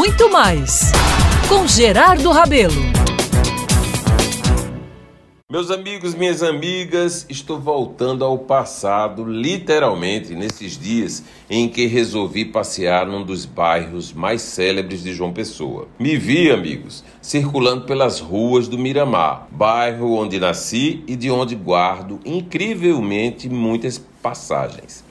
muito mais com Gerardo Rabelo. Meus amigos, minhas amigas, estou voltando ao passado, literalmente, nesses dias em que resolvi passear num dos bairros mais célebres de João Pessoa. Me vi, amigos, circulando pelas ruas do Miramar, bairro onde nasci e de onde guardo incrivelmente muitas passagens.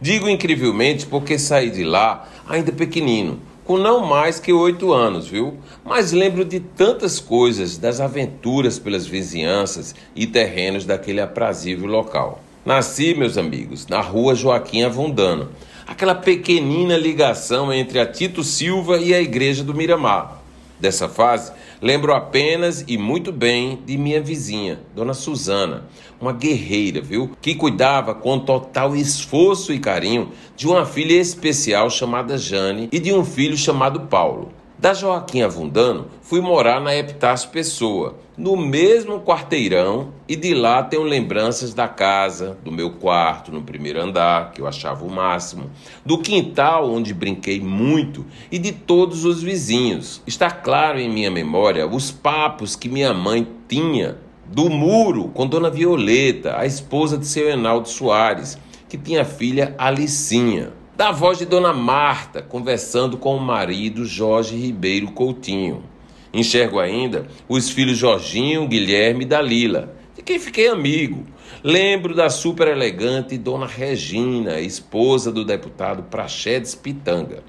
Digo incrivelmente porque saí de lá ainda pequenino com não mais que oito anos, viu? Mas lembro de tantas coisas, das aventuras pelas vizinhanças e terrenos daquele aprazível local. Nasci, meus amigos, na rua Joaquim Avundano, aquela pequenina ligação entre a Tito Silva e a igreja do Miramar. Dessa fase, lembro apenas e muito bem de minha vizinha, Dona Susana, uma guerreira, viu? Que cuidava com total esforço e carinho de uma filha especial chamada Jane e de um filho chamado Paulo. Da Joaquim Avundano, fui morar na Epitácio Pessoa, no mesmo quarteirão, e de lá tenho lembranças da casa, do meu quarto no primeiro andar, que eu achava o máximo, do quintal onde brinquei muito e de todos os vizinhos. Está claro em minha memória os papos que minha mãe tinha do muro com Dona Violeta, a esposa de seu Enaldo Soares, que tinha filha Alicinha da voz de Dona Marta conversando com o marido Jorge Ribeiro Coutinho. Enxergo ainda os filhos Jorginho, Guilherme e Dalila, de quem fiquei amigo. Lembro da super elegante Dona Regina, esposa do deputado Praxedes Pitanga.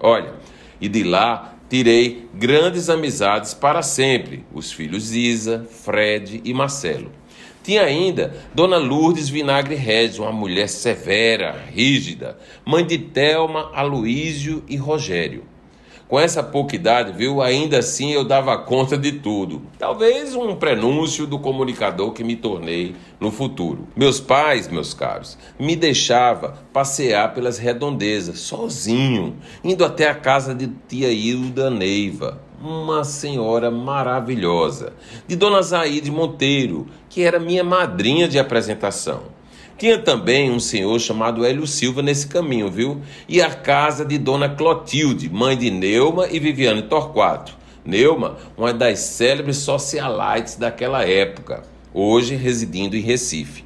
Olha, e de lá tirei grandes amizades para sempre, os filhos Isa, Fred e Marcelo. Tinha ainda Dona Lourdes Vinagre Regis, uma mulher severa, rígida, mãe de Telma, Aloísio e Rogério. Com essa pouca idade, viu, ainda assim eu dava conta de tudo. Talvez um prenúncio do comunicador que me tornei no futuro. Meus pais, meus caros, me deixava passear pelas redondezas, sozinho, indo até a casa de tia Hilda Neiva, uma senhora maravilhosa, de Dona Zaide Monteiro, que era minha madrinha de apresentação. Tinha também um senhor chamado Hélio Silva nesse caminho, viu? E a casa de Dona Clotilde, mãe de Neuma e Viviane Torquato. Neuma, uma das célebres socialites daquela época, hoje residindo em Recife.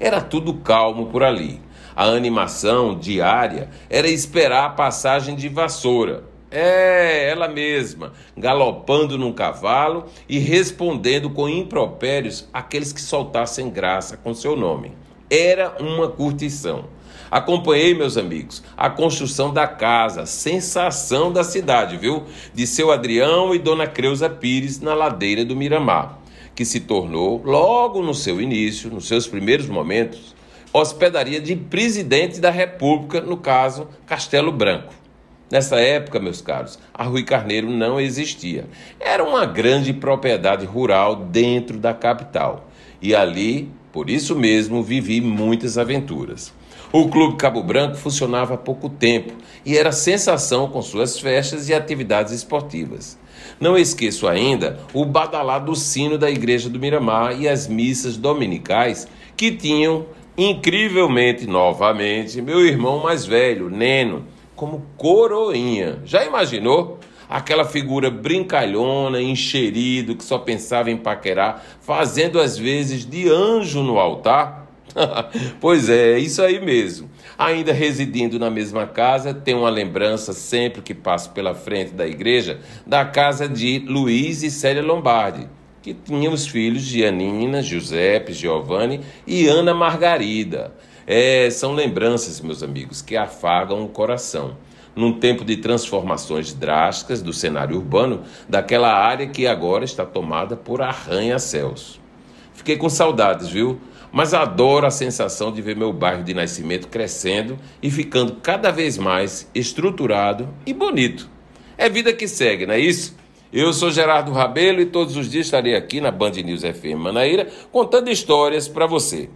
Era tudo calmo por ali. A animação diária era esperar a passagem de vassoura, é, ela mesma, galopando num cavalo e respondendo com impropérios aqueles que soltassem graça com seu nome. Era uma curtição. Acompanhei, meus amigos, a construção da casa, sensação da cidade, viu? De seu Adrião e Dona Creuza Pires na ladeira do Miramar, que se tornou, logo no seu início, nos seus primeiros momentos, hospedaria de presidente da República, no caso, Castelo Branco. Nessa época, meus caros, a Rui Carneiro não existia. Era uma grande propriedade rural dentro da capital. E ali, por isso mesmo, vivi muitas aventuras. O Clube Cabo Branco funcionava há pouco tempo e era sensação com suas festas e atividades esportivas. Não esqueço ainda o badalado sino da Igreja do Miramar e as missas dominicais que tinham, incrivelmente novamente, meu irmão mais velho, Neno como coroinha. Já imaginou? Aquela figura brincalhona, encherido, que só pensava em paquerar, fazendo às vezes de anjo no altar? pois é, isso aí mesmo. Ainda residindo na mesma casa, tenho uma lembrança sempre que passo pela frente da igreja da casa de Luiz e Célia Lombardi, que tinham os filhos Gianina, Giuseppe, Giovanni e Ana Margarida. É, são lembranças, meus amigos, que afagam o coração. Num tempo de transformações drásticas do cenário urbano, daquela área que agora está tomada por arranha-céus. Fiquei com saudades, viu? Mas adoro a sensação de ver meu bairro de nascimento crescendo e ficando cada vez mais estruturado e bonito. É vida que segue, não é isso? Eu sou Gerardo Rabelo e todos os dias estarei aqui na Band News FM Manaíra contando histórias para você.